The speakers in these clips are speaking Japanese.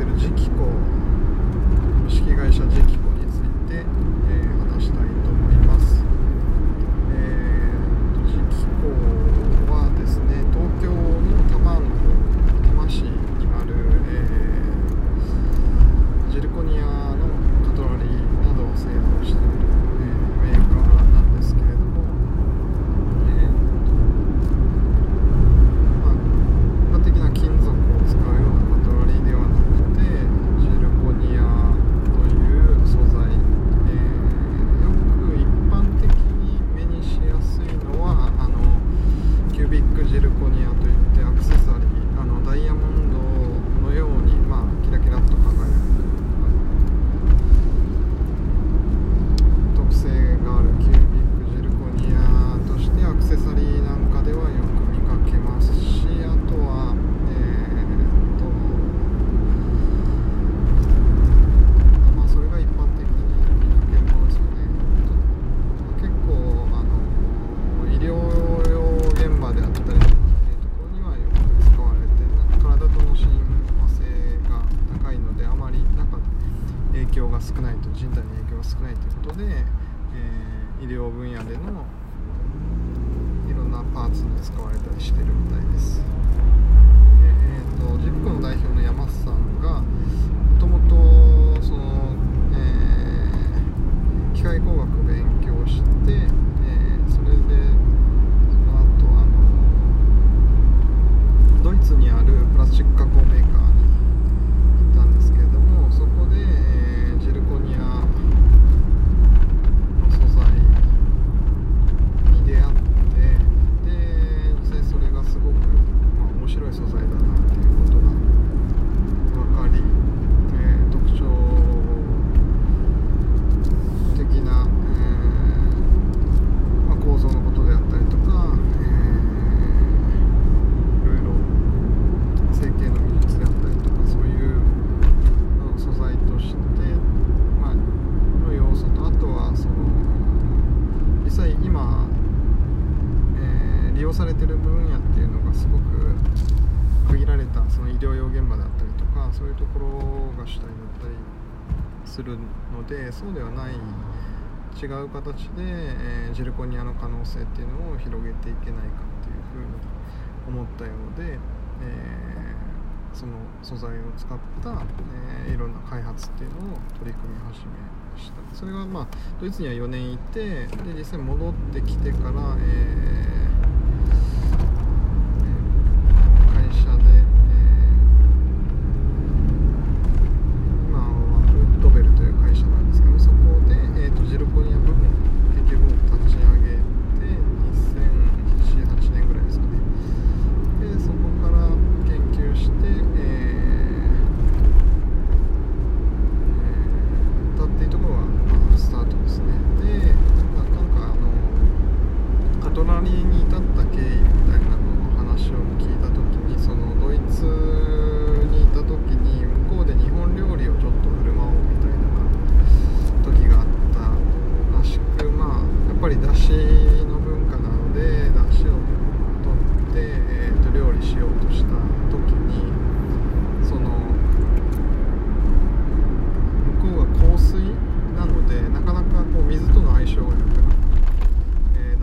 ってる次期校株式会社次期庫について、えー、話したいと思います。療分野での用されてる分野っていうのがすごく限られたその医療用現場だったりとかそういうところが主体だったりするのでそうではない違う形で、えー、ジルコニアの可能性っていうのを広げていけないかっていうふうに思ったようで、えー、その素材を使った、えー、いろんな開発っていうのを取り組み始めました。それがまあドイツには4年いてで実際戻ってきてから、えー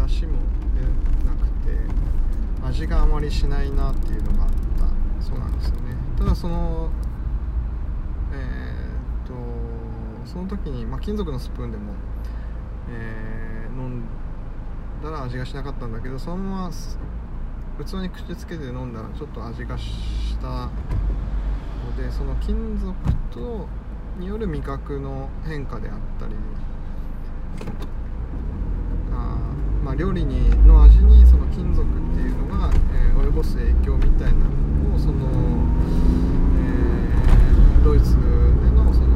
足も出なくて味があまりしないなっていうのがあったそうなんですよね。ただそのえー、っとその時に、まあ、金属のスプーンでも、えー、飲んだら味がしなかったんだけどそのまま器に口つけて飲んだらちょっと味がしたのでその金属とによる味覚の変化であったりまあ、料理にの味にその金属っていうのが、えー、及ぼす影響みたいなのをその、えー、ドイツでのその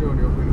料理を踏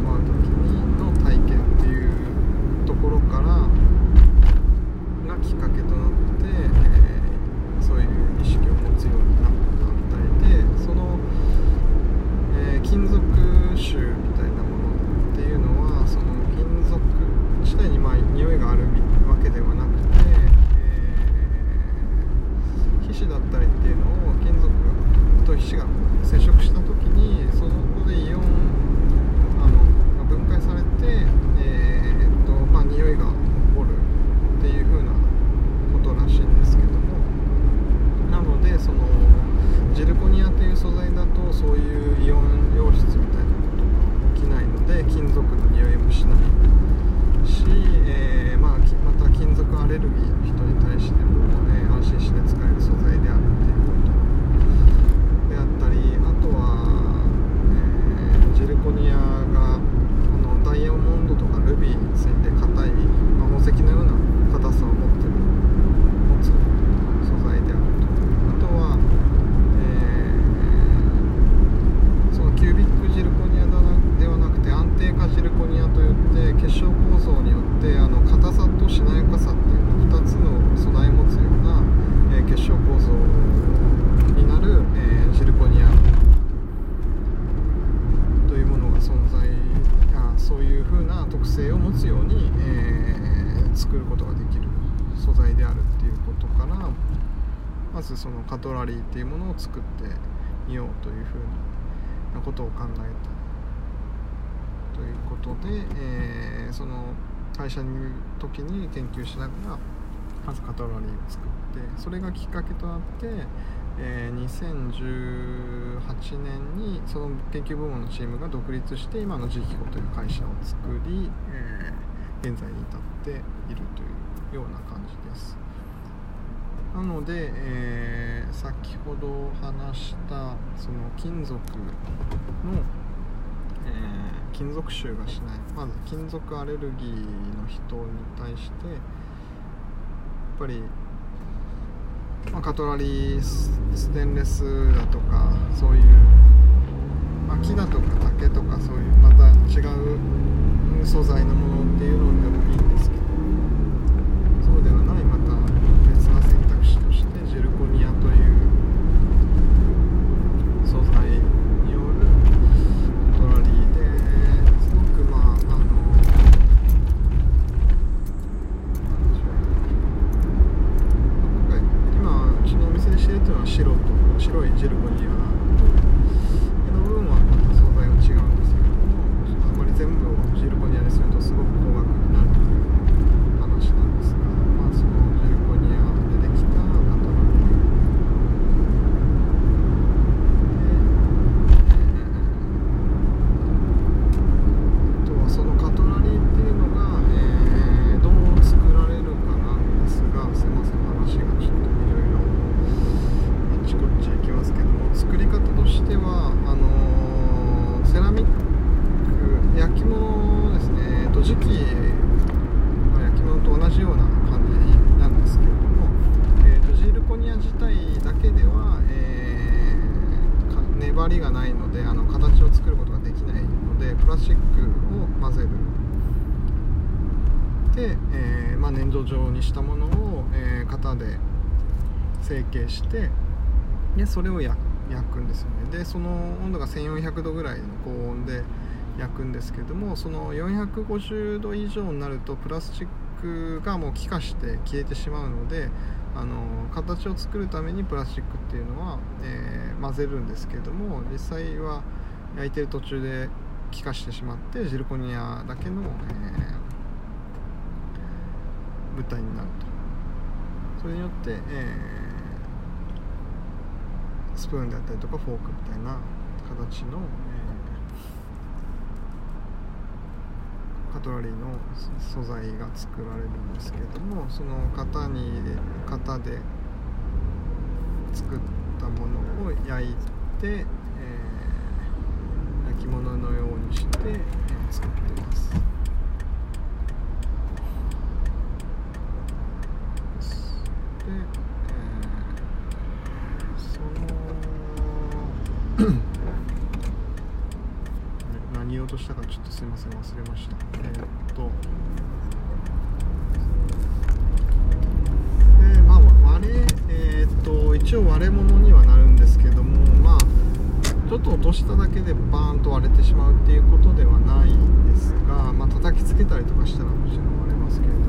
作ることができる素材であるっていうことからまずそのカトラリーっていうものを作ってみようというふうなことを考えたということで、えー、その会社にいる時に研究しながらまずカトラリーを作ってそれがきっかけとなって、えー、2018年にその研究部門のチームが独立して今のジキコという会社を作り、えー現在に至っているというような感じです。なので、えー、先ほど話したその金属の、え金属臭がしない。まず金属アレルギーの人に対してやっぱりまあ、カトラリーステンレスだとかそういう、まあ、木だとか竹とかそういうまた違う素材のものっていうのでもいいんですけどそうではないまた別な選択肢としてジェルコニアという素材によるカトラリーですごくまああのなんでしょう今回今うちのお店でしてるというのは白と白いジェルコニアと絵の部分はまた素材が違うんですけれどもあんまり全部をジェルコニアにするとすごく高額になるという話なんですが、まあ、そのジェルコニアでできたカトラリーで、えーあとはそのカトラリーっていうのが、えーどう作られるかなんですがすいません話がちょっといろいろあっちこっち行きますけども作り方としてはあのーセラミック焼き物ですねえっと磁器の焼き物と同じような感じなんですけれども、えーとジールコニア自体だけでは、えーか粘りがないのであの形を作ることができないのでプラスチックを混ぜるで、えーまあ、粘土状にしたものを、えー型で成形してでそれを焼くんですよね。でその温度が1400度ぐらいの高温で焼くんですけどもその450度以上になるとプラスチックがもう気化して消えてしまうのであの形を作るためにプラスチックっていうのは、えー混ぜるんですけども実際は焼いてる途中で気化してしまってジルコニアだけの、えー物体になるとそれによって、えースプーンであったりとかフォークみたいな形の、えーカトラリーの素材が作られるんですけれどもその型に入れ型で作ったものを焼いて、えー焼き物のようにして、えー作ってます。で、えーその何言おうとしたかちょっとすいません忘れました。えーっと。でまあ割れえーっと一応割れ物にはなるんですけどもまあちょっと落としただけでバーンと割れてしまうっていうことではないんですが、まあ叩きつけたりとかしたらもちろん割れますけれども、